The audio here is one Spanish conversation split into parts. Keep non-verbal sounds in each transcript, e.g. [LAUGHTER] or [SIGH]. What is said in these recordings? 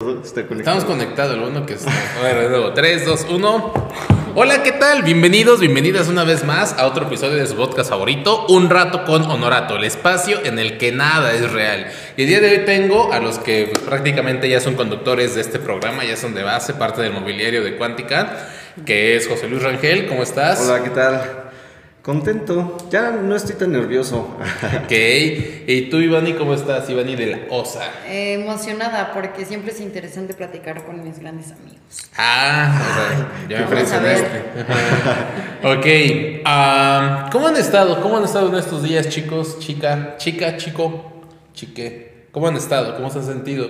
Estamos conectados, el bueno que es. A ver, de nuevo. 3, 2, 1. Hola, ¿qué tal? Bienvenidos, bienvenidas una vez más a otro episodio de su podcast favorito, Un Rato con Honorato, el espacio en el que nada es real. Y el día de hoy tengo a los que prácticamente ya son conductores de este programa, ya son de base, parte del mobiliario de Cuántica, que es José Luis Rangel. ¿Cómo estás? Hola, ¿qué tal? Contento, ya no estoy tan nervioso. Ok, ¿y tú, Ivani, cómo estás? Ivani de la OSA. Eh, emocionada porque siempre es interesante platicar con mis grandes amigos. Ah, o sea, ya me presionaste. [LAUGHS] ok, ah, ¿cómo han estado? ¿Cómo han estado en estos días, chicos, chica, chica, chico, chique? ¿Cómo han estado? ¿Cómo se han sentido?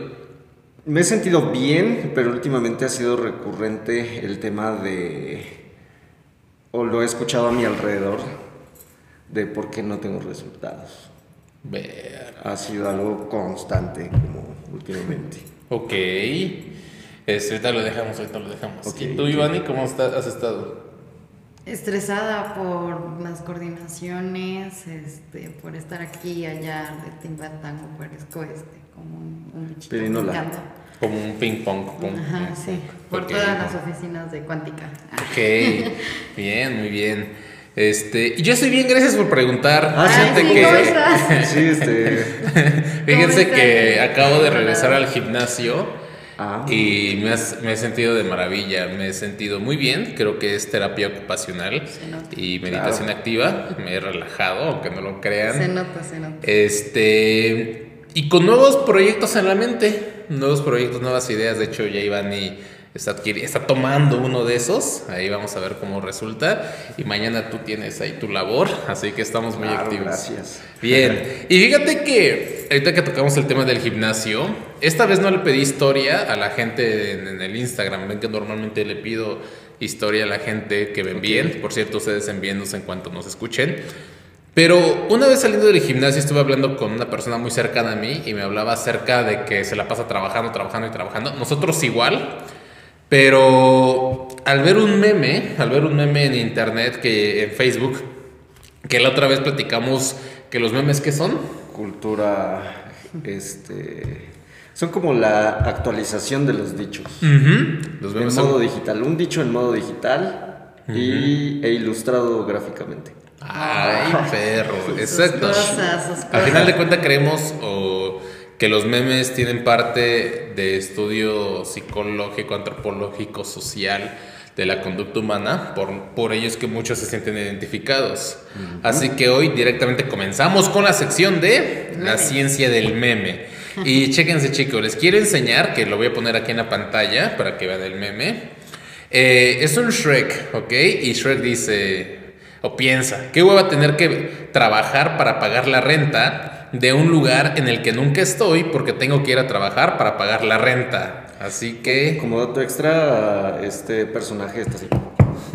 Me he sentido bien, pero últimamente ha sido recurrente el tema de, o lo he escuchado a mi alrededor, de por qué no tengo resultados. Ver. Ha sido algo constante como últimamente. Ok. Este, ahorita lo dejamos, ahorita lo dejamos. Ok, ¿Y tú. Ivani, cómo está- has estado? Estresada por las coordinaciones, este, por estar aquí y allá de Timbatango, parezco este, como un, un bichito Pirinola. Como un ping pong. pum, Ajá, pum, sí, por Ok. todas las oficinas de Cuántica. Ok, bien, muy bien. Este, y yo estoy bien, gracias por preguntar. Ah, sí, Fíjate sí, que- ¿cómo estás? [LAUGHS] Sí, este... Fíjense ¿Cómo que acabo de regresar al gimnasio Ah, y me, has- me he sentido de maravilla, me he sentido muy bien, creo que es terapia ocupacional Se nota. y meditación activa, me he relajado, aunque no lo crean. Se nota, se nota. Este, y con nuevos proyectos en la mente, nuevos proyectos, nuevas ideas. De hecho, ya Ivani está, adquiri- está tomando uno de esos. Ahí vamos a ver cómo resulta. Y mañana tú tienes ahí tu labor, así que estamos muy claro, activos. gracias. Bien, y fíjate que ahorita que tocamos el tema del gimnasio, esta vez no le pedí historia a la gente en, en el Instagram. Ven que normalmente le pido historia a la gente que me envíen. Por cierto, ustedes envíennos en cuanto nos escuchen. Pero una vez saliendo del gimnasio estuve hablando con una persona muy cercana a mí y me hablaba acerca de que se la pasa trabajando, trabajando y trabajando. Nosotros igual, pero al ver un meme, al ver un meme en internet que en Facebook, que la otra vez platicamos que los memes qué son? Cultura, este... Son como la actualización de los dichos. Los En memes modo son digital, un dicho en modo digital y, e ilustrado gráficamente. Ay, perro, exacto. Al final de cuentas creemos o, que los memes tienen parte de estudio psicológico, antropológico, social de la conducta humana, por, por ello es que muchos se sienten identificados. Así que hoy directamente comenzamos con la sección de la Meme. ciencia del meme. Y [LAUGHS] chéquense chicos, les quiero enseñar, que lo voy a poner aquí en la pantalla para que vean el meme. Eh, es un Shrek, ¿ok? Y Shrek dice, o piensa, ¿qué hueva tener que trabajar para pagar la renta de un lugar en el que nunca estoy porque tengo que ir a trabajar para pagar la renta? Así que... Como dato extra, este personaje está así. [LAUGHS]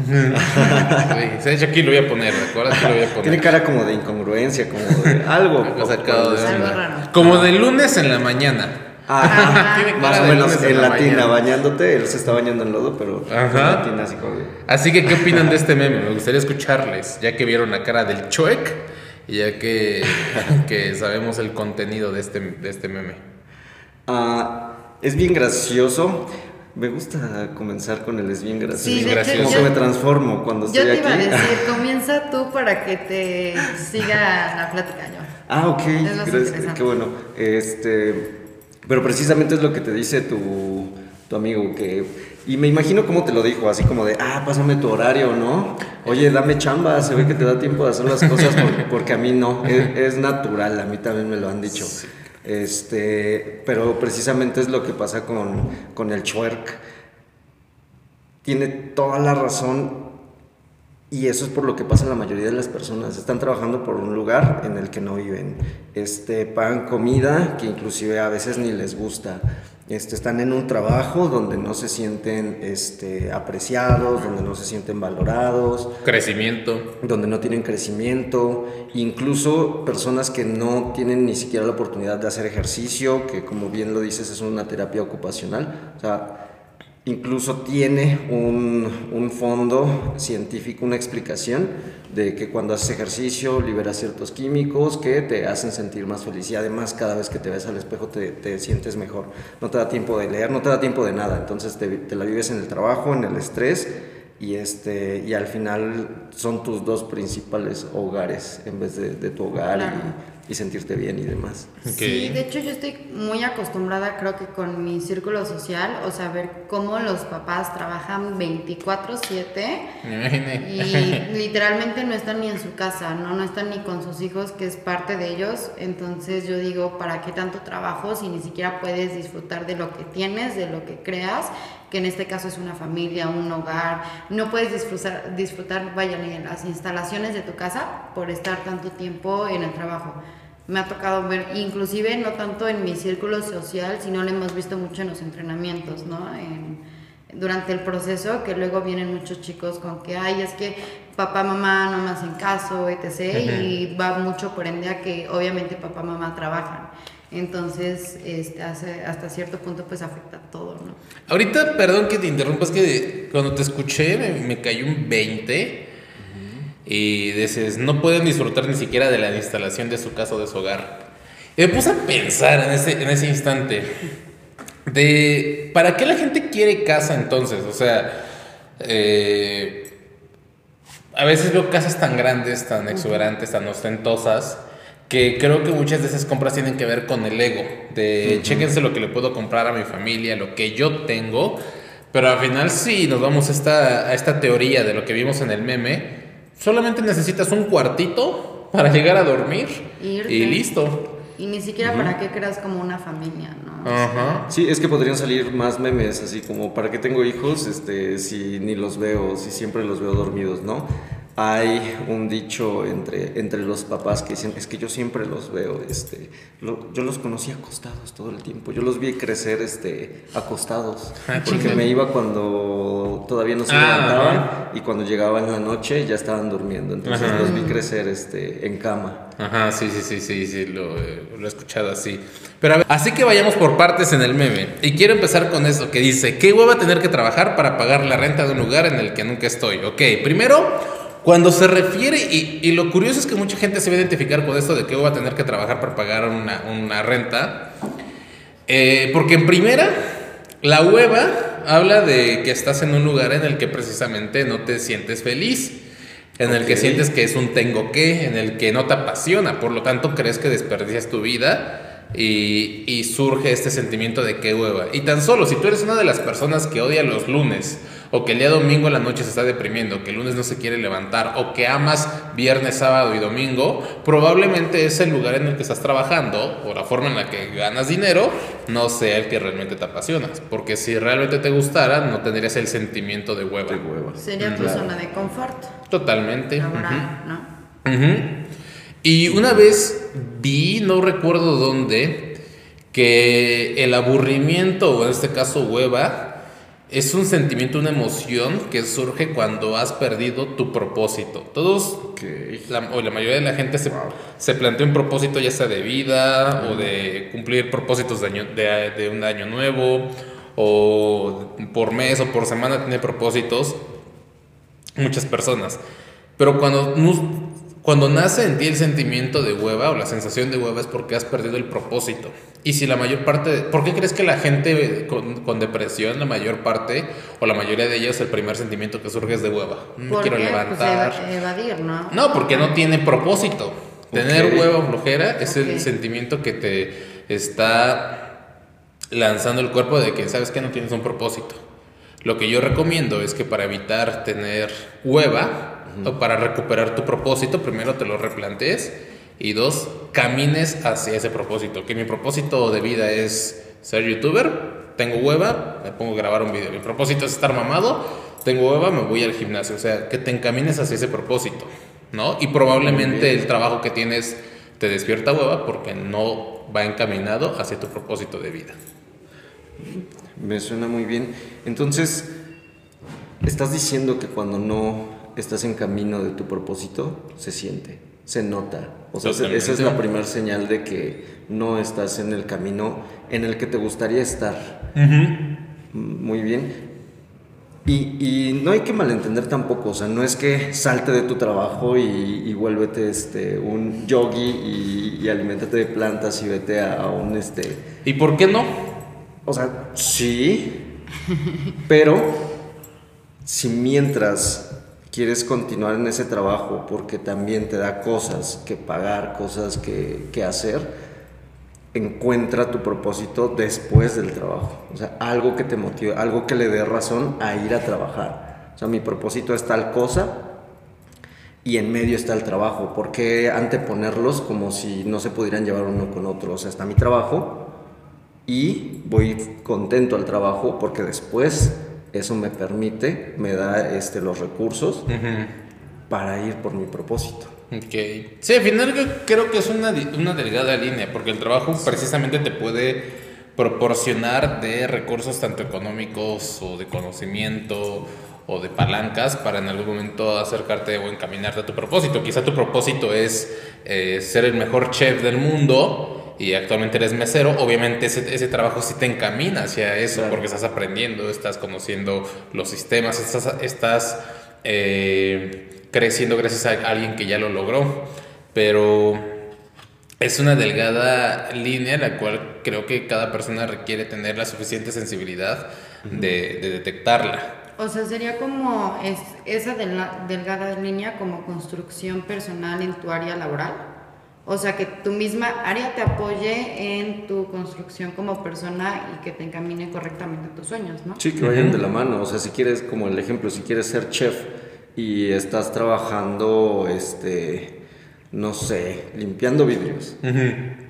Sí, de hecho aquí lo voy a poner, ¿de acuerdo? Aquí lo voy a poner. Tiene cara como de incongruencia, como de algo. [LAUGHS] Sacado de Algo onda. raro. Como de lunes en la mañana. Ah, más o menos en la latina, mañana. bañándote. Él se está bañando en lodo, pero Ajá. en latina así como Así que, ¿qué opinan de este meme? Me gustaría escucharles, ya que vieron la cara del Chuec y ya que, [LAUGHS] que sabemos el contenido de este, de este meme. Ah, es bien gracioso. Me gusta comenzar con el es bien gracioso. Sí, gracioso. Como yo- que me transformo cuando Yo estoy te iba a aquí. decir, [LAUGHS] comienza tú para que te siga la plática yo. Ah, ok, Es más gracias, interesante. qué bueno. Este, pero precisamente es lo que te dice tu, tu amigo, que, y me imagino cómo te lo dijo, así como de, ah, pásame tu horario, ¿no? Oye, dame chamba, se ve que te da tiempo de hacer las cosas por- porque a mí no, es, es natural, a mí también me lo han dicho. Este, pero precisamente es lo que pasa con, con el twerk. Tiene toda la razón y eso es por lo que pasa la mayoría de las personas. Están trabajando por un lugar en el que no viven. Este, pagan comida que inclusive a veces ni les gusta. Este, están en un trabajo donde no se sienten este, apreciados, donde no se sienten valorados, Crecimiento. donde no tienen crecimiento, incluso personas que no tienen ni siquiera la oportunidad de hacer ejercicio, que como bien lo dices es una terapia ocupacional. O sea, incluso tiene un, un fondo científico, una explicación de que cuando haces ejercicio liberas ciertos químicos que te hacen sentir más feliz y además cada vez que te ves al espejo te, te sientes mejor. No te da tiempo de leer, no te da tiempo de nada, entonces te, la vives en el trabajo, en el estrés y, este, y al final son tus dos principales hogares en vez de, de tu hogar Claro. Y, sentirte bien y demás. Sí, de hecho yo estoy muy acostumbrada, creo que con mi círculo social, o sea, ver cómo los papás trabajan 24/7 Me imaginé. y [LAUGHS] literalmente no están ni en su casa, ¿no? No están ni con sus hijos, que es parte de ellos. Entonces yo digo, ¿para qué tanto trabajo si ni siquiera puedes disfrutar de lo que tienes, de lo que creas? Que en este caso es una familia, un hogar. No puedes disfrutar, disfrutar, vaya, ni de las instalaciones de tu casa por estar tanto tiempo en el trabajo. Me ha tocado ver, inclusive no tanto en mi círculo social, sino lo hemos visto mucho en los entrenamientos, ¿no? En, durante el proceso que luego vienen muchos chicos con que ay es que papá mamá no me hacen caso etc. Y va mucho por ende a que obviamente papá mamá trabajan. Entonces este, hace- hasta cierto punto pues afecta todo no Ahorita, perdón que te interrumpa, es que cuando te escuché me, me cayó un 20 y dices, no pueden disfrutar ni siquiera de la instalación de su casa o de su hogar. Y me puse a pensar en ese, en ese instante de, ¿para qué la gente quiere casa entonces? O sea, eh, a veces veo casas tan grandes, tan exuberantes, tan ostentosas, que creo que muchas de esas compras tienen que ver con el ego, de chéquense lo que le puedo comprar a mi familia, lo que yo tengo, pero al final sí nos vamos a esta, a esta teoría de lo que vimos en el meme, solamente necesitas un cuartito para llegar a dormir Irte. y listo. y ni siquiera para qué creas como una familia no Ajá. Sí, es que podrían salir más memes, así como, ¿para qué tengo hijos este, si ni los veo, si siempre los veo dormidos, no? Hay un dicho entre, entre los papás que dicen, es que yo siempre los veo, este, lo- yo los conocí acostados todo el tiempo, yo los vi crecer este, acostados, Ah, porque me iba cuando todavía no se Ah, levantaban ajá. y cuando llegaba en la noche ya estaban durmiendo, entonces Ajá. los vi crecer este, en cama. Ajá, sí, sí, sí, sí, sí, lo, eh, lo he escuchado así. Pero a ver, así que vayamos por partes en el meme. Y quiero empezar con eso que dice, ¿qué hueva tener que trabajar para pagar la renta de un lugar en el que nunca estoy? Ok, primero, cuando se refiere, y, y lo curioso es que mucha gente se va a identificar con esto de que hueva tener que trabajar para pagar una, una renta. Eh, porque en primera, la hueva habla de que estás en un lugar en el que precisamente no te sientes feliz, en el que sientes que es un tengo que, en el que no te apasiona, por lo tanto crees que desperdicias tu vida y, y surge este sentimiento de qué hueva. Y tan solo si tú eres una de las personas que odia los lunes, o que el día domingo en la noche se está deprimiendo, que el lunes no se quiere levantar, o que amas viernes, sábado y domingo, probablemente es el lugar en el que estás trabajando, o la forma en la que ganas dinero, no sea el que realmente te apasionas. Porque si realmente te gustara, no tendrías el sentimiento de hueva. De hueva. sería tu Claro. zona de confort Totalmente. Laboral no. Y una vez vi, no recuerdo dónde, que el aburrimiento, o en este caso hueva, es un sentimiento, una emoción que surge cuando has perdido tu propósito. Todos, la, o la mayoría de la gente se, se plantea un propósito ya sea de vida o de cumplir propósitos de, año- de, de un año nuevo o por mes o por semana tiene propósitos muchas personas. Pero cuando, cuando nace en ti el sentimiento de hueva o la sensación de hueva es porque has perdido el propósito. Y si la mayor parte, de- ¿por qué crees que la gente con, con depresión, la mayor parte o la mayoría de ellos, el primer sentimiento que surge es de hueva? No me ¿Por quiero qué? Pues levantar. eva- evadir no No, porque no tiene propósito. Tener Ok. hueva o flojera es Ok. el sentimiento que te está lanzando el cuerpo de que sabes que no tienes un propósito. Lo que yo recomiendo es que para evitar tener hueva o para recuperar tu propósito, primero te lo replantees y dos, camines hacia ese propósito. Que mi propósito de vida es ser youtuber, tengo hueva, me pongo a grabar un video. Mi propósito es estar mamado, tengo hueva, me voy al gimnasio. O sea, que te encamines hacia ese propósito, ¿no? Y probablemente el trabajo que tienes te despierta hueva porque no va encaminado hacia tu propósito de vida. Me suena muy bien. Entonces, estás diciendo que cuando no estás en camino de tu propósito, se siente, se nota. O sea, esa esa es la primera señal de que no estás en el camino en el que te gustaría estar. Muy bien. Y, y no hay que malentender tampoco, o sea, no es que salte de tu trabajo y, y vuélvete este, un yogi y, y aliméntate de plantas y vete a, a un este. ¿Y por qué no? O sea, sí, pero si mientras quieres continuar en ese trabajo porque también te da cosas que pagar, cosas que, que hacer, encuentra tu propósito después del trabajo. O sea, algo que te motive, algo que le dé razón a ir a trabajar. O sea, mi propósito es tal cosa y en medio está el trabajo. ¿Por qué anteponerlos como si no se pudieran llevar uno con otro? O sea, está mi trabajo y voy contento al trabajo porque después eso me permite, me da este, los recursos para ir por mi propósito. Ok. Sí, al final yo creo que es una, una delgada línea, porque el trabajo precisamente te puede proporcionar de recursos tanto económicos o de conocimiento o de palancas para en algún momento acercarte o encaminarte a tu propósito. Quizá tu propósito es eh, ser el mejor chef del mundo y actualmente eres mesero. Obviamente ese, ese trabajo sí te encamina hacia eso Claro. porque estás aprendiendo, estás conociendo los sistemas, estás, estás eh, creciendo gracias a alguien que ya lo logró. Pero es una delgada línea en la cual creo que cada persona requiere tener la suficiente sensibilidad de, de detectarla. O sea, sería como es, esa delga- delgada línea como construcción personal en tu área laboral. O sea, que tu misma área te apoye en tu construcción como persona y que te encamine correctamente a tus sueños, ¿no? Sí, que vayan de la mano. O sea, si quieres, como el ejemplo, si quieres ser chef y estás trabajando, este, no sé, limpiando vidrios.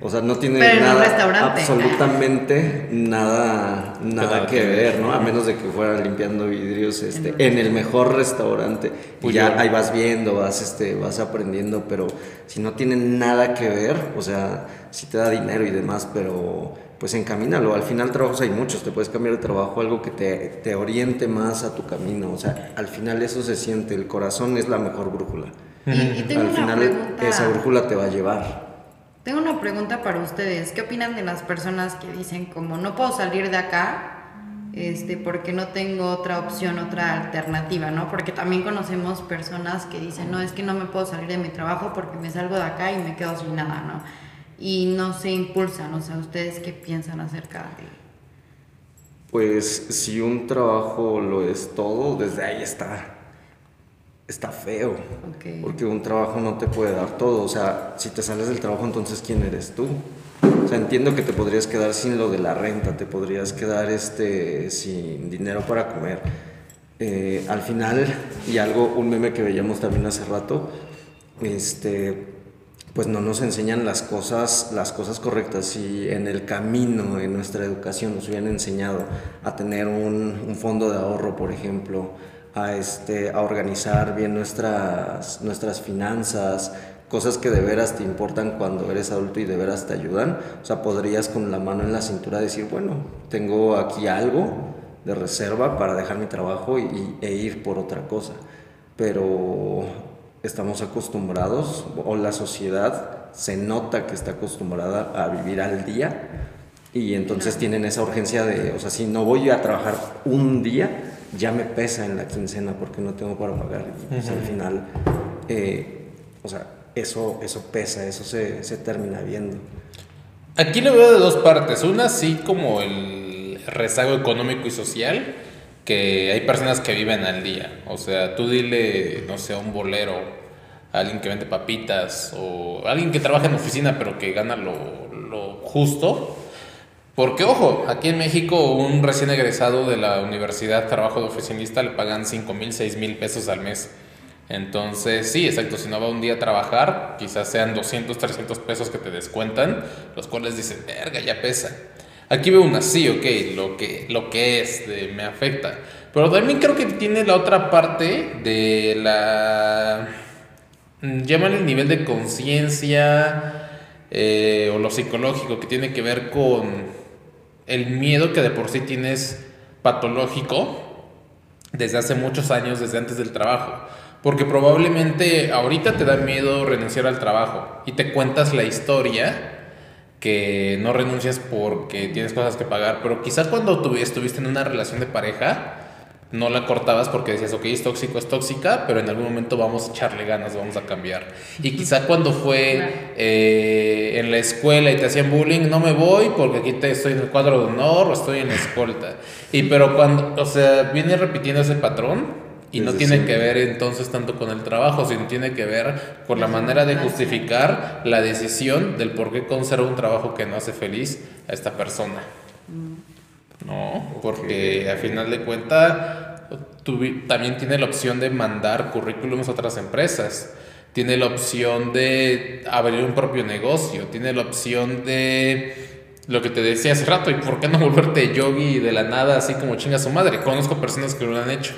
O sea, no tiene Pero nada, absolutamente nada, nada que que ver. ¿no? A menos de que fuera limpiando vidrios, este, en el mejor restaurante. Y ya ahí vas viendo, vas, este, vas aprendiendo, pero si no tiene nada que ver, o sea, si te da dinero y demás, pero pues encamínalo. Al final trabajos hay muchos, te puedes cambiar de trabajo, algo que te, te oriente más a tu camino. O sea, al final eso se siente, el corazón es la mejor brújula. Y, y tengo al una final pregunta. esa brújula te va a llevar. Tengo una pregunta para ustedes. ¿Qué opinan de las personas que dicen como no puedo salir de acá este, porque no tengo otra opción, otra alternativa, ¿no? Porque también conocemos personas que dicen, no, es que no me puedo salir de mi trabajo porque me salgo de acá y me quedo sin nada, ¿no? Y no se impulsan, o sea, ¿ustedes qué piensan acerca de...? Pues si un trabajo lo es todo, desde ahí está. Está feo. Ok. Porque un trabajo no te puede dar todo. O sea, si te sales del trabajo, entonces ¿quién eres tú? O sea, entiendo que te podrías quedar sin lo de la renta, te podrías quedar este, sin dinero para comer. Eh, al final, y algo, un meme que veíamos también hace rato, este, pues no nos enseñan las cosas, las cosas correctas. Si en el camino, en nuestra educación, nos hubieran enseñado a tener un, un fondo de ahorro, por ejemplo, a, este, a organizar bien nuestras, nuestras finanzas, cosas que de veras te importan cuando eres adulto y de veras te ayudan. O sea, podrías con la mano en la cintura decir, bueno, tengo aquí algo de reserva para dejar mi trabajo y, e ir por otra cosa. Pero estamos acostumbrados, o la sociedad se nota que está acostumbrada a vivir al día y entonces tienen esa urgencia de, o sea, si no voy a trabajar un día, ya me pesa en la quincena porque no tengo para pagar. Y pues, al final, eh, o sea, eso, eso pesa, eso se, se termina viendo. Aquí lo veo de dos partes. Una, sí, como el rezago económico y social, que hay personas que viven al día. O sea, tú dile, no sé, a un bolero, a alguien que vende papitas, o a alguien que trabaja en oficina pero que gana lo, lo justo. Porque, ojo, aquí en México un recién egresado de la universidad, trabajo de oficinista, le pagan 5 mil, 6 mil pesos al mes. Entonces, sí, exacto, si no va un día a trabajar, quizás sean 200, 300 pesos que te descuentan, los cuales dicen, verga, ya pesa. Aquí veo una, sí, ok, lo que, lo que es, me afecta. Pero también creo que tiene la otra parte de la... mm, Llámale el nivel de conciencia eh, o lo psicológico que tiene que ver con el miedo que de por sí tienes patológico desde hace muchos años, desde antes del trabajo. Porque probablemente ahorita te da miedo renunciar al trabajo y te cuentas la historia que no renuncias porque tienes cosas que pagar, pero quizás cuando tu- estuviste en una relación de pareja, no la cortabas porque decías, ok, es tóxico, es tóxica, pero en algún momento vamos a echarle ganas, vamos a cambiar. Y quizá cuando fue eh, en la escuela y te hacían bullying, no me voy porque aquí te, estoy en el cuadro de honor o estoy en la escolta. Y pero cuando, o sea, viene repitiendo ese patrón. Y no tiene que ver entonces tanto con el trabajo, sino tiene que ver con la manera de justificar la decisión del por qué conserva un trabajo que no hace feliz a esta persona. No, porque a final de cuentas también tiene la opción de mandar currículums a otras empresas, tiene la opción de abrir un propio negocio, tiene la opción de lo que te decía hace rato, ¿y por qué no volverte yogi de la nada así como chinga su madre? Conozco personas que lo han hecho.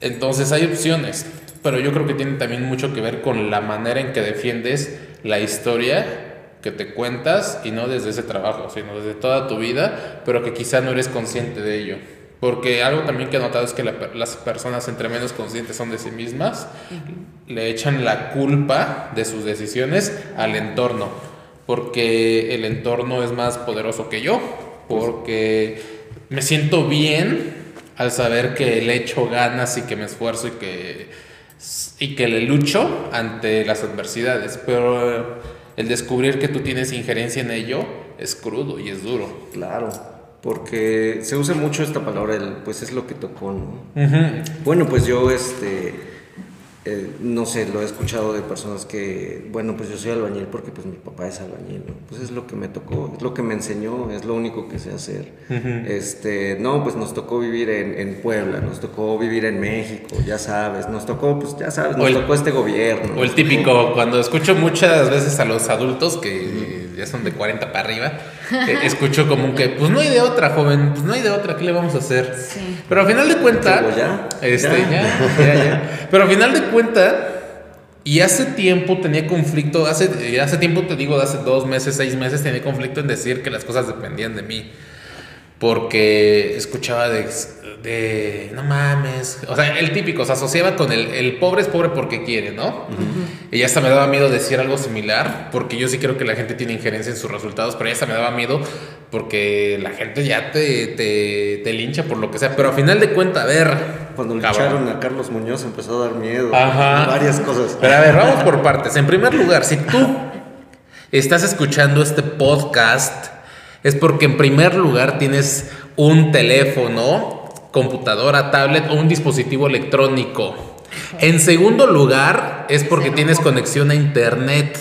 Entonces hay opciones, pero yo creo que tiene también mucho que ver con la manera en que defiendes la historia que te cuentas y no desde ese trabajo, sino desde toda tu vida, pero que quizá no eres consciente de ello. Porque algo también que he notado es que las personas entre menos conscientes son de sí mismas, le echan la culpa de sus decisiones al entorno, porque el entorno es más poderoso que yo, porque me siento bien al saber que le echo ganas y que me esfuerzo y que, y que le lucho ante las adversidades, pero el descubrir que tú tienes injerencia en ello es crudo y es duro. Claro, porque se usa mucho esta palabra, el, pues es lo que tocó, ¿no? Bueno, pues yo, este eh, no sé, lo he escuchado de personas que, bueno, pues yo soy albañil porque pues mi papá es albañil, ¿no? Pues es lo que me tocó, es lo que me enseñó, es lo único que sé hacer. Este, no, pues nos tocó vivir en, Puebla, nos tocó vivir en México, ya sabes, nos tocó, pues ya sabes, nos tocó este gobierno. O el típico, cuando escucho muchas veces a los adultos que son de 40 para arriba, eh, [LAUGHS] escucho como que, pues no hay de otra, joven, pues no hay de otra, ¿qué le vamos a hacer? Pero al final de cuentas, este, ya, ya, ya. Pero al final de cuenta, y hace tiempo tenía conflicto, hace, hace tiempo te digo, de hace dos meses, seis meses, tenía conflicto en decir que las cosas dependían de mí. Porque escuchaba de, de no mames, o sea, el típico, se asociaba con el, el pobre es pobre porque quiere, ¿no? Y ya hasta me daba miedo decir algo similar, porque yo sí creo que la gente tiene injerencia en sus resultados, pero ya hasta me daba miedo porque la gente ya te, te, te lincha por lo que sea, pero a final de cuentas, a ver, cuando le echaron a Carlos Muñoz empezó a dar miedo. Ajá. Varias cosas. Pero a ver, vamos por partes. En primer lugar, si tú estás escuchando este podcast, es porque en primer lugar tienes un teléfono, computadora, tablet o un dispositivo electrónico. En segundo lugar, es porque tienes conexión a internet.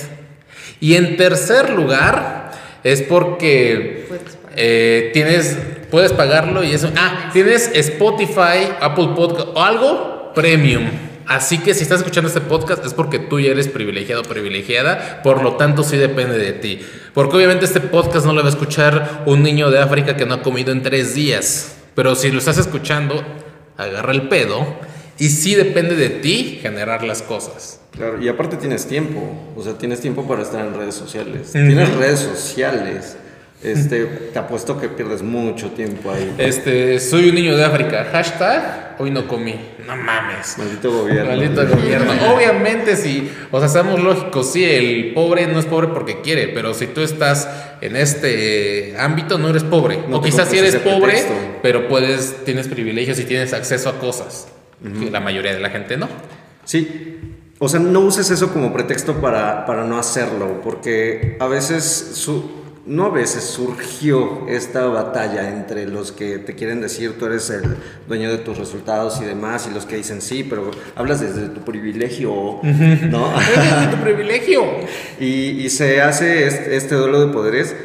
Y en tercer lugar, es porque eh, tienes puedes pagarlo y eso. Ah, tienes Spotify, Apple Podcast o algo premium. Así que si estás escuchando este podcast es porque tú ya eres privilegiado o privilegiada, por lo tanto sí depende de ti. Porque obviamente este podcast no lo va a escuchar un niño de África que no ha comido en tres días. Pero si lo estás escuchando, agarra el pedo y sí depende de ti generar las cosas. Claro, y aparte tienes tiempo, o sea, tienes tiempo para estar en redes sociales. Tienes redes sociales este, te apuesto que pierdes mucho tiempo ahí. Este, soy un niño de África. Hashtag, hoy no comí. No mames. Maldito gobierno. Maldito gobierno. [LAUGHS] Obviamente, sí. O sea, seamos lógicos. Sí, el pobre no es pobre porque quiere. Pero si tú estás en este ámbito, no eres pobre. o quizás sí eres pobre, pero puedes, tienes privilegios y tienes acceso a cosas. Que la mayoría de la gente no. Sí. O sea, no uses eso como pretexto para, para no hacerlo. Porque a veces su no a veces surgió esta batalla entre los que te quieren decir tú eres el dueño de tus resultados y demás, y los que dicen sí, pero hablas desde tu privilegio, ¿no? desde tu privilegio. [LAUGHS] Y, se hace este, duelo de poderes.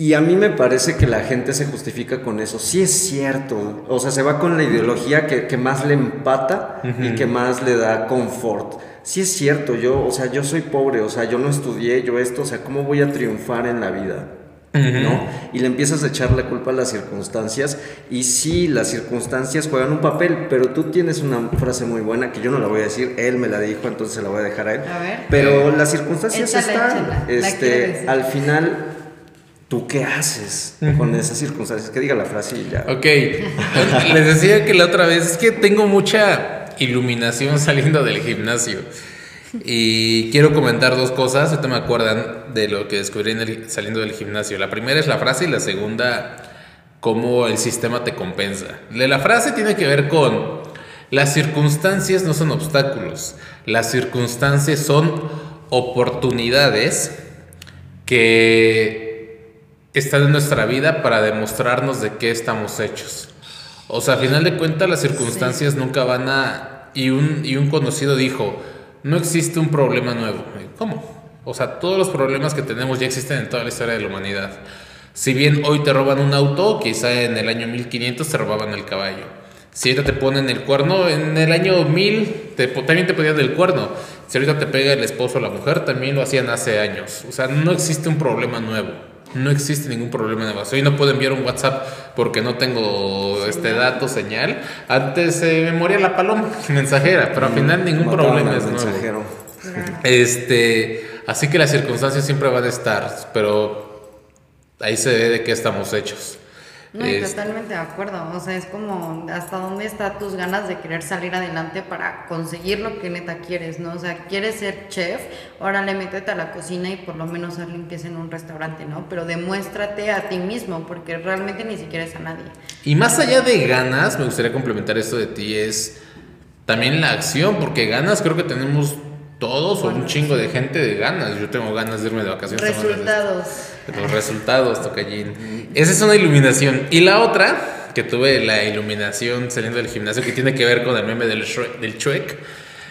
Y a mí me parece que la gente se justifica con eso. Sí es cierto. O sea, se va con la ideología que, más le empata y que más le da confort sí es cierto, yo, o sea, yo soy pobre, o sea, yo no estudié, yo esto, o sea, ¿cómo voy a triunfar en la vida? ¿No? Y le empiezas a echar la culpa a las circunstancias y sí, las circunstancias juegan un papel, pero tú tienes una frase muy buena que yo no la voy a decir, él me la dijo, entonces se la voy a dejar a él. A ver. Pero las circunstancias están, este, al final ¿Tú qué haces con esas circunstancias? Que diga la frase y ya. Ok. [LAUGHS] Les decía que la otra vez es que tengo mucha iluminación [LAUGHS] saliendo del gimnasio. Y quiero comentar dos cosas, ahorita me acuerdan de lo que descubrí saliendo del gimnasio. La primera es la frase y la segunda cómo el sistema te compensa. De la frase tiene que ver con las circunstancias no son obstáculos, las circunstancias son oportunidades que están en nuestra vida para demostrarnos de qué estamos hechos. O sea, a final de cuentas las circunstancias nunca van a... Y un, y un conocido dijo, no existe un problema nuevo. ¿Cómo? O sea, todos los problemas que tenemos ya existen en toda la historia de la humanidad. Si bien hoy te roban un auto, quizá en el año 1500 te robaban el caballo. Si ahorita te ponen el cuerno, en el año 1000 te, también te ponían el cuerno. Si ahorita te pega el esposo o la mujer, también lo hacían hace años. O sea, no existe un problema nuevo. No existe ningún problema nuevo. Hoy no puedo enviar un WhatsApp porque no tengo este dato, señal. Antes se me moría la paloma [LAUGHS] mensajera, pero al final ningún problema es nuevo. [LAUGHS] Este, así que las circunstancias siempre van a estar, pero ahí se ve de qué estamos hechos. No, totalmente de acuerdo. O sea, es como hasta dónde están tus ganas de querer salir adelante para conseguir lo que neta quieres, ¿no? O sea, quieres ser chef, órale, métete a la cocina y por lo menos haz limpieza en un restaurante, ¿no? Pero demuéstrate a ti mismo, porque realmente ni siquiera es a nadie. Y más allá de ganas, me gustaría complementar esto de ti, es también la acción, porque ganas creo que tenemos todos o un chingo de gente de ganas. Yo tengo ganas de irme de vacaciones. Resultados. los resultados, Tocallín. Esa es una iluminación. Y la otra, que tuve la iluminación saliendo del gimnasio, que tiene que ver con el meme del, Shrek, del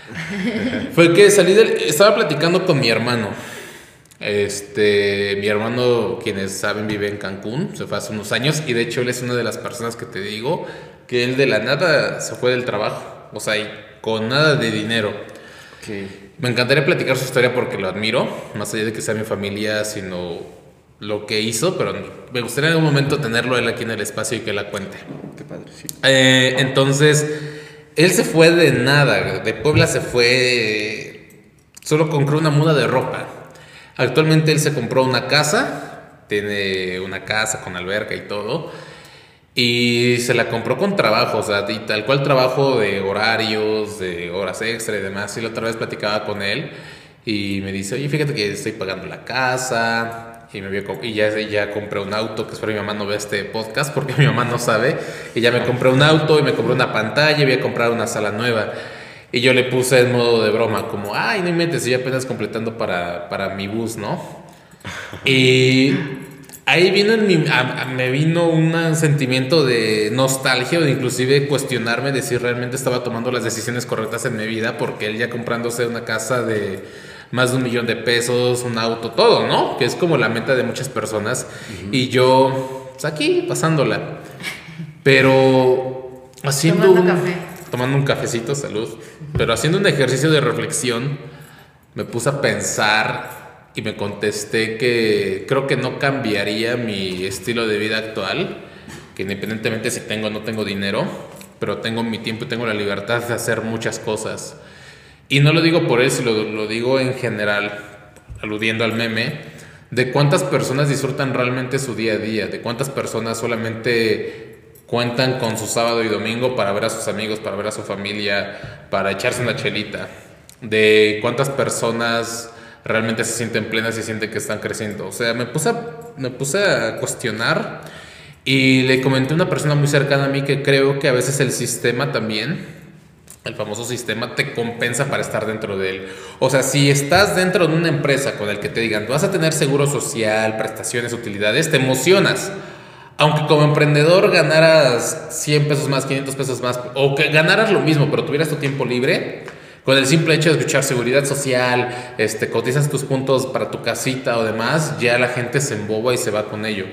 [LAUGHS] fue que salí del. Estaba platicando con mi hermano. Este, mi hermano, quienes saben, vive en Cancún, se fue hace unos años y de hecho él es una de las personas que te digo que él de la nada se fue del trabajo, o sea, con nada de dinero. Me encantaría platicar su historia porque lo admiro, más allá de que sea mi familia, sino lo que hizo, pero me gustaría en algún momento tenerlo él aquí en el espacio y que la cuente. Qué padre, sí. Eh, entonces, él se fue de nada, de Puebla se fue, solo compró una muda de ropa. Actualmente él se compró una casa, tiene una casa con alberca y todo y se la compró con trabajo, o sea, y tal cual trabajo de horarios, de horas extra y demás. Y la otra vez platicaba con él y me dice, oye, fíjate que estoy pagando la casa y, me y ya, ya compré un auto, que espero mi mamá no vea este podcast porque [LAUGHS] mi mamá no sabe. Y ya me compré un auto y me compré una pantalla y voy a comprar una sala nueva. Y yo le puse en modo de broma, como, ay, no metes, y apenas completando para, para mi bus, ¿no? Y ahí vino en mi, me vino un sentimiento de nostalgia o de inclusive cuestionarme de si realmente estaba tomando las decisiones correctas en mi vida, porque él ya comprándose una casa de más de un millón de pesos, un auto, todo, ¿no? Que es como la meta de muchas personas. Y yo, pues aquí, pasándola. Pero haciendo tomando un, café. tomando un cafecito, salud, pero haciendo un ejercicio de reflexión, me puse a pensar y me contesté que creo que no cambiaría mi estilo de vida actual, que independientemente si tengo o no tengo dinero, pero tengo mi tiempo y tengo la libertad de hacer muchas cosas. Y no lo digo por eso, lo, lo digo en general, aludiendo al meme, de cuántas personas disfrutan realmente su día a día, de cuántas personas solamente cuentan con su sábado y domingo para ver a sus amigos, para ver a su familia, para echarse una chelita, de cuántas personas realmente se sienten plenas y sienten que están creciendo. O sea, me puse a, me puse a cuestionar y le comenté a una persona muy cercana a mí que creo que a veces el sistema también, el famoso sistema, te compensa para estar dentro de él. O sea, si estás dentro de una empresa con el que te digan, vas a tener seguro social, prestaciones, utilidades, te emocionas. Aunque como emprendedor ganaras 100 pesos más, 500 pesos más, o que ganaras lo mismo, pero tuvieras tu tiempo libre, con el simple hecho de escuchar seguridad social, este, cotizas tus puntos para tu casita o demás, ya la gente se emboba y se va con ello.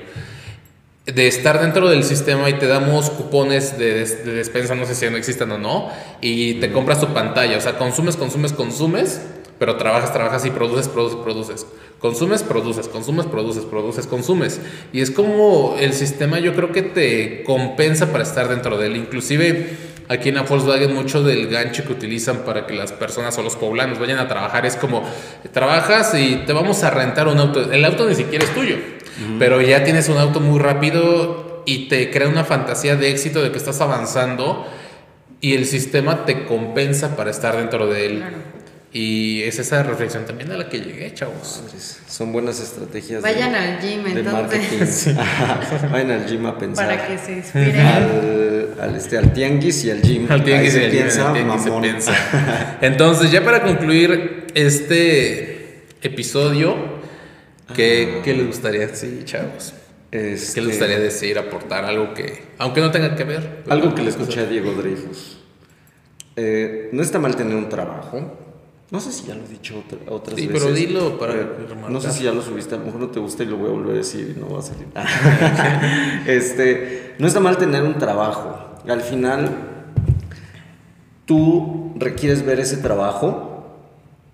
De estar dentro del sistema y te damos cupones de, despensa, no sé si no existan o no, y te compras tu pantalla, o sea, consumes, consumes, consumes, pero trabajas, trabajas y produces, produces, produces. Consumes, produces, consumes, produces, produces, consumes. Y es como el sistema yo creo que te compensa para estar dentro de él. Inclusive aquí en la Volkswagen mucho del gancho que utilizan para que las personas o los poblanos vayan a trabajar es como trabajas y te vamos a rentar un auto. El auto ni siquiera es tuyo, pero ya tienes un auto muy rápido y te crea una fantasía de éxito de que estás avanzando y el sistema te compensa para estar dentro de él. Y es esa reflexión también a la que llegué, chavos. Madres, Son buenas estrategias. Vayan de, al gym, de entonces. marketing. [LAUGHS] [LAUGHS] Vayan al gym a pensar. Para que se inspiren. al, al, este, al tianguis y al gym. Al tianguis Ahí y se al gym, piensa, al tianguis se piensa. [LAUGHS] Entonces, ya para concluir este episodio, ¿qué, qué les gustaría? Sí, chavos. Este, ¿Qué les gustaría decir, aportar algo que, aunque no tenga que ver? Algo que le escuché a Diego Dreyfus. Eh, no está mal tener un trabajo. No sé si ya lo he dicho otra- otras Sí, veces. pero dilo para Eh. No sé si ya lo subiste, a lo mejor no te gusta y lo voy a volver a decir y no va a salir. [LAUGHS] este, no está mal tener un trabajo. Al final, tú requieres ver ese trabajo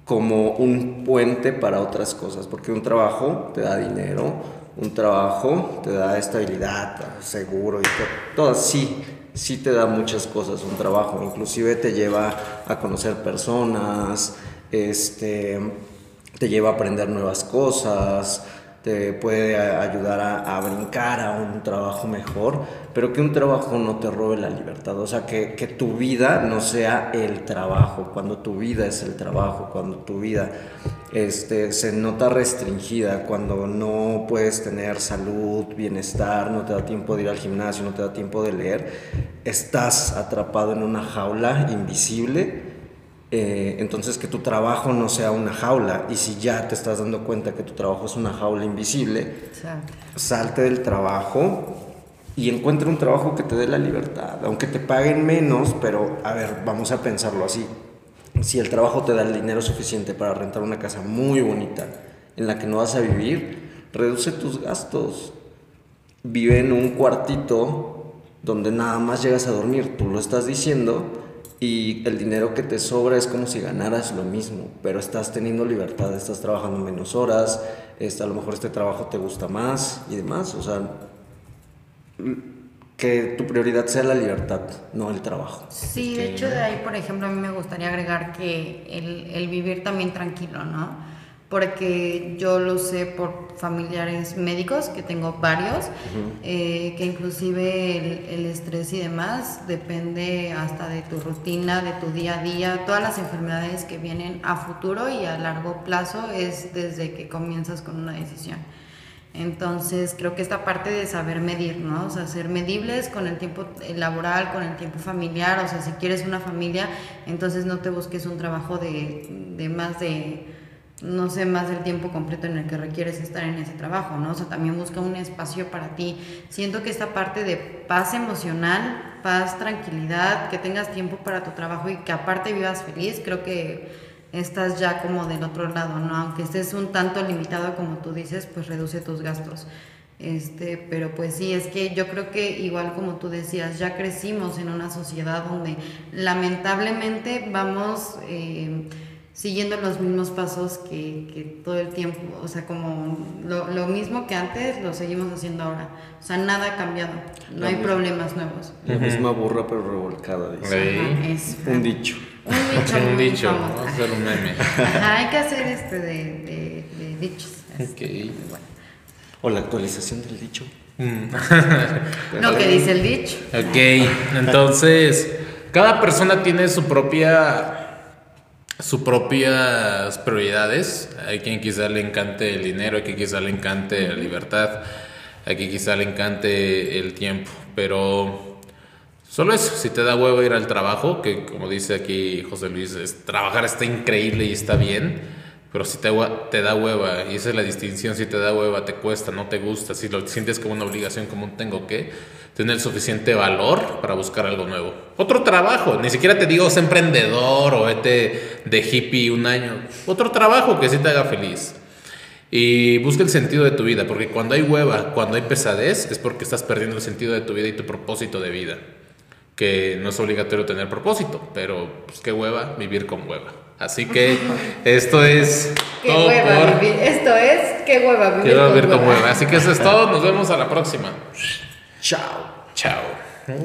como un puente para otras cosas, porque un trabajo te da dinero, un trabajo te da estabilidad, seguro y todo, todo sí, sí te da muchas cosas un trabajo, inclusive te lleva a conocer personas, este, te lleva a aprender nuevas cosas, te puede ayudar a, a brincar a un trabajo mejor, pero que un trabajo no te robe la libertad, o sea, que, que tu vida no sea el trabajo, cuando tu vida es el trabajo, cuando tu vida este, se nota restringida, cuando no puedes tener salud, bienestar, no te da tiempo de ir al gimnasio, no te da tiempo de leer, estás atrapado en una jaula invisible eh, entonces que tu trabajo no sea una jaula y si ya te estás dando cuenta que tu trabajo es una jaula invisible, Exacto. salte del trabajo y encuentra un trabajo que te dé la libertad, aunque te paguen menos, pero a ver, vamos a pensarlo así. Si el trabajo te da el dinero suficiente para rentar una casa muy bonita en la que no vas a vivir, reduce tus gastos. Vive en un cuartito donde nada más llegas a dormir, tú lo estás diciendo, y el dinero que te sobra es como si ganaras lo mismo, pero estás teniendo libertad, estás trabajando menos horas, este, a lo mejor este trabajo te gusta más y demás, o sea, que tu prioridad sea la libertad, no el trabajo. Sí, de hecho de ahí, por ejemplo, a mí me gustaría agregar que el, el vivir también tranquilo, ¿no? Porque yo lo sé por familiares médicos, que tengo varios, eh, que inclusive el, el estrés y demás depende hasta de tu rutina, de tu día a día, todas las enfermedades que vienen a futuro y a largo plazo es desde que comienzas con una decisión. Entonces, creo que esta parte de saber medir, ¿no? O sea, ser medibles con el tiempo eh, laboral, con el tiempo familiar, o sea, si quieres una familia, entonces no te busques un trabajo de, de más de, no sé, más del tiempo completo en el que requieres estar en ese trabajo, ¿no? O sea, también busca un espacio para ti. Siento que esta parte de paz emocional, paz, tranquilidad, que tengas tiempo para tu trabajo y que aparte vivas feliz, creo que estás ya como del otro lado, ¿no? Aunque estés un tanto limitado como tú dices, pues reduce tus gastos. Este, pero pues sí, es que yo creo que igual como tú decías, ya crecimos en una sociedad donde lamentablemente vamos eh, siguiendo los mismos pasos que, que todo el tiempo, o sea, como lo, lo mismo que antes lo seguimos haciendo ahora. O sea, nada ha cambiado, no hay problemas nuevos. La misma burra pero revolcada, dice. Sí. Ajá, es Un dicho. un dicho, [LAUGHS] Un vamos a hacer un meme. Ajá, hay que hacer este de, de, de dichos. Ok. bueno. O la actualización del dicho. Mm. Lo que dice el dicho. Ok, entonces cada persona tiene su propia sus propias prioridades. Hay quien quizá le encante el dinero, hay quien quizá le encante la libertad, hay quien quizá le encante el tiempo, pero solo eso, si te da huevo ir al trabajo, que como dice aquí José Luis, es, trabajar está increíble y está bien, pero si te, te da hueva, y esa es la distinción, si te da hueva, te cuesta, no te gusta, si lo sientes como una obligación, como un tengo que, tener suficiente valor para buscar algo nuevo. Otro trabajo, ni siquiera te digo ser emprendedor o vete de hippie un año, otro trabajo que sí te haga feliz. Y busca el sentido de tu vida, porque cuando hay hueva, cuando hay pesadez, es porque estás perdiendo el sentido de tu vida y tu propósito de vida. Que no es obligatorio tener propósito, pero pues qué hueva vivir con hueva. Así que [LAUGHS] esto es Qué todo hueva por vivir. Esto es qué hueva vivir. Quiero con vivir con hueva. hueva. Así que eso es todo. Nos vemos a la próxima. [LAUGHS] Ciao. Ciao.